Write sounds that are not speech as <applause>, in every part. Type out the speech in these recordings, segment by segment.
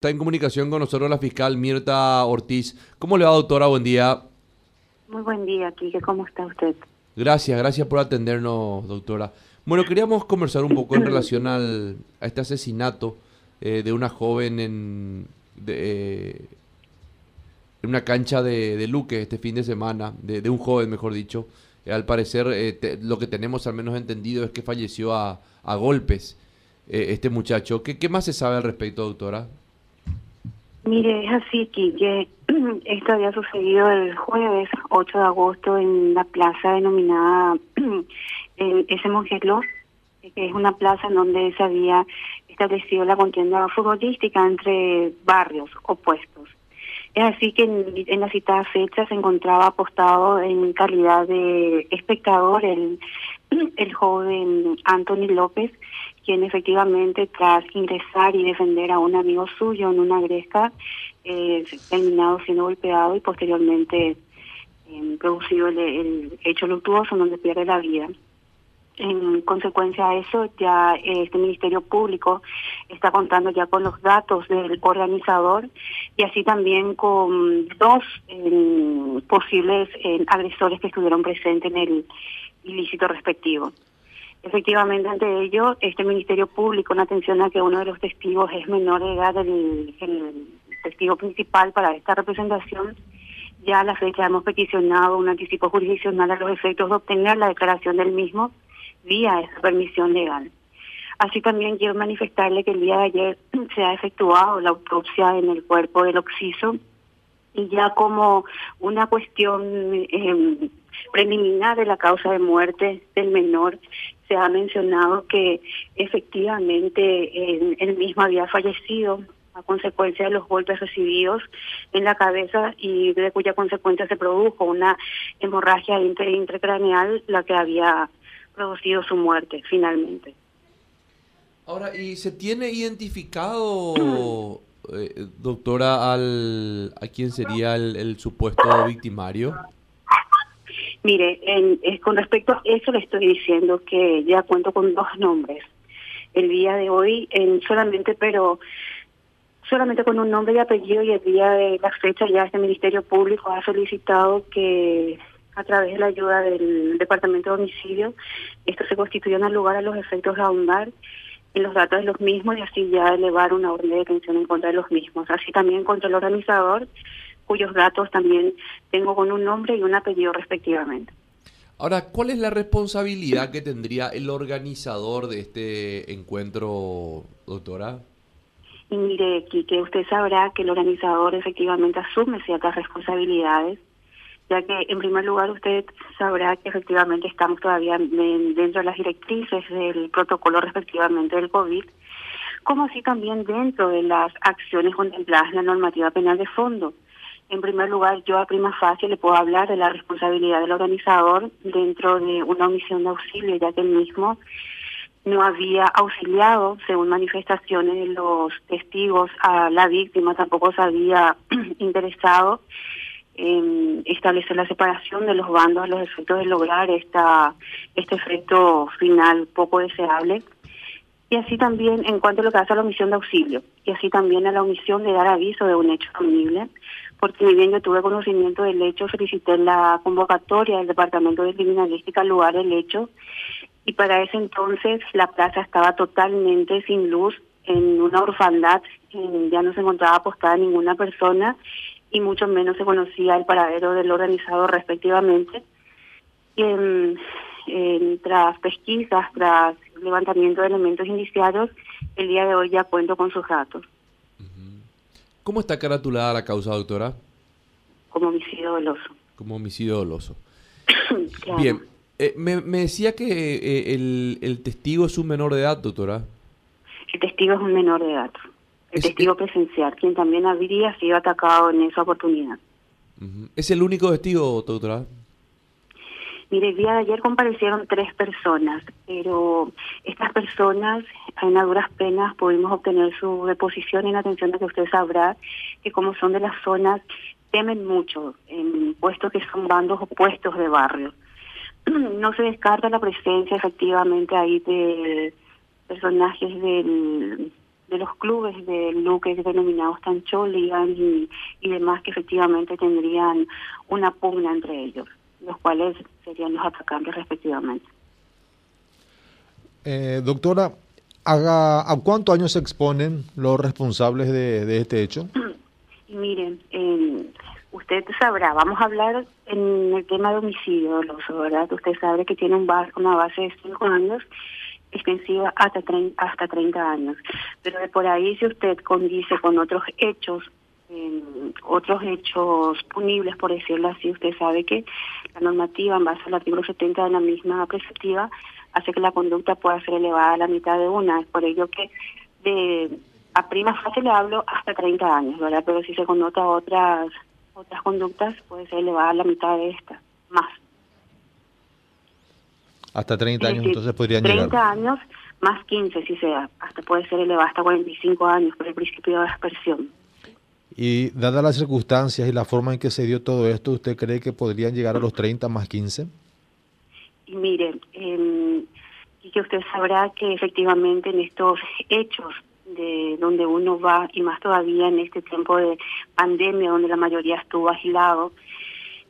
Está en comunicación con nosotros la fiscal Mirta Ortiz. ¿Cómo le va, doctora? Buen día. Muy buen día, Kike. ¿Cómo está usted? Gracias, gracias por atendernos, doctora. Bueno, queríamos conversar un poco en relación al, a este asesinato eh, de una joven en, de, en una cancha de, de, Luque este fin de semana, de, de un joven, mejor dicho. Eh, al parecer, eh, te, lo que tenemos al menos entendido es que falleció a, a golpes este muchacho. ¿Qué, ¿Qué más se sabe al respecto, doctora? Mire, es así, que <clears throat> esto había sucedido el jueves 8 de agosto en la plaza denominada <clears throat> ese Mongeló, que es una plaza en donde se había establecido la contienda futbolística entre barrios opuestos. Es así que en, en, la citada fecha se encontraba apostado en calidad de espectador el, <clears throat> el joven Anthony López, quien efectivamente tras ingresar y defender a un amigo suyo en una gresca, eh, terminado siendo golpeado y posteriormente eh, producido el, hecho luctuoso donde pierde la vida. En consecuencia de eso, ya este Ministerio Público está contando ya con los datos del organizador y así también con dos eh, posibles eh, agresores que estuvieron presentes en el ilícito respectivo. Efectivamente, ante ello, este Ministerio Público, en atención a que uno de los testigos es menor de edad, el, el testigo principal para esta representación, ya a la fecha hemos peticionado un anticipo jurisdiccional a los efectos de obtener la declaración del mismo vía esa permisión legal. Así también quiero manifestarle que el día de ayer <clears throat> se ha efectuado la autopsia en el cuerpo del occiso y ya como una cuestión eh, preliminar de la causa de muerte del menor se ha mencionado que efectivamente eh, él mismo había fallecido a consecuencia de los golpes recibidos en la cabeza y de cuya consecuencia se produjo una hemorragia intracraneal la que había producido su muerte finalmente. Ahora, ¿y se tiene identificado, <clears throat> eh, doctora, al, a quién sería el, el supuesto victimario? Mire, en, es, con respecto a eso le estoy diciendo que ya cuento con dos nombres. El día de hoy, en solamente, pero solamente con un nombre y apellido y el día de la fecha ya este Ministerio Público ha solicitado que a través de la ayuda del Departamento de Homicidio, esto se constituya en lugar a los efectos de ahondar en los datos de los mismos y así ya elevar una orden de detención en contra de los mismos. Así también contra el organizador cuyos datos también tengo con un nombre y un apellido respectivamente. Ahora, ¿cuál es la responsabilidad que tendría el organizador de este encuentro, doctora? Y mire, Quique, usted sabrá que el organizador efectivamente asume ciertas responsabilidades, ya que en primer lugar usted sabrá que efectivamente estamos todavía dentro de las directrices del protocolo respectivamente del COVID, como así también dentro de las acciones contempladas en la normativa penal de fondo. En primer lugar, yo a prima facie le puedo hablar de la responsabilidad del organizador dentro de una omisión de auxilio, ya que él mismo no había auxiliado, según manifestaciones de los testigos, a la víctima, tampoco se había <clears throat> interesado en establecer la separación de los bandos a los efectos de lograr esta este efecto final poco deseable. Y así también en cuanto a lo que hace a la omisión de auxilio, y así también a la omisión de dar aviso de un hecho punible, porque ni bien yo tuve conocimiento del hecho, solicité la convocatoria del Departamento de Criminalística al lugar del hecho y para ese entonces la plaza estaba totalmente sin luz, en una orfandad, ya no se encontraba apostada ninguna persona y mucho menos se conocía el paradero del organizador respectivamente. Y en, tras pesquisas, tras levantamiento de elementos indiciarios, el día de hoy ya cuento con sus datos. ¿Cómo está caratulada la causa, doctora? Como homicidio doloso. Como homicidio doloso. <coughs> claro. Bien, eh, me, me, decía que eh, el, el, testigo es un menor de edad, doctora. El testigo es un menor de edad. El es, testigo presencial, quien también habría sido atacado en esa oportunidad. ¿Es el único testigo, doctora? Mire, el día de ayer comparecieron tres personas, pero estas personas, en a duras penas, pudimos obtener su deposición en atención de que usted sabrá que como son de las zonas, temen mucho, en puesto que son bandos opuestos de barrio. <clears throat> No se descarta la presencia efectivamente ahí de personajes del, de los clubes de Luque denominados Tancholigan y, y demás que efectivamente tendrían una pugna entre ellos, los cuales serían los atacantes respectivamente. Eh, doctora, ¿a, ¿a cuántos años se exponen los responsables de, de este hecho? <clears throat> Miren, usted sabrá, vamos a hablar en el tema de homicidio, ¿verdad? Usted sabe que tiene un una base de 5 años extensiva hasta 30, hasta 30 años. Pero de por ahí, si usted condice con otros hechos, otros hechos punibles, por decirlo así, usted sabe que la normativa en base al artículo 70 de la misma preceptiva hace que la conducta pueda ser elevada a la mitad de una. Es por ello que de a prima fase le hablo hasta 30 años, ¿verdad? Pero si se connota otras otras conductas, puede ser elevada a la mitad de esta, más. Hasta 30 años entonces podrían 30 llegar. 30 años más 15 si sea, hasta puede ser elevada hasta 45 años por el principio de aspersión. Y dadas las circunstancias y la forma en que se dio todo esto, ¿usted cree que podrían llegar a los 30 más 15? Y mire, eh, que usted sabrá que efectivamente en estos hechos de donde uno va, y más todavía en este tiempo de pandemia donde la mayoría estuvo agilado,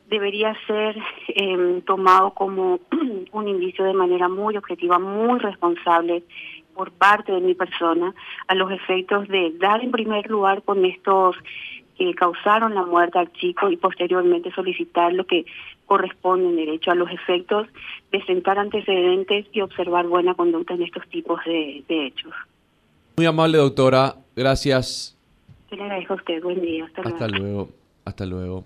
debería ser eh, tomado como <clears throat> un indicio de manera muy objetiva, muy responsable por parte de mi persona a los efectos de dar en primer lugar con estos que causaron la muerte al chico y posteriormente solicitar lo que corresponde en derecho a los efectos de sentar antecedentes y observar buena conducta en estos tipos de, hechos. Muy amable doctora, gracias. le agradezco a usted, buen día. Hasta luego. Hasta luego.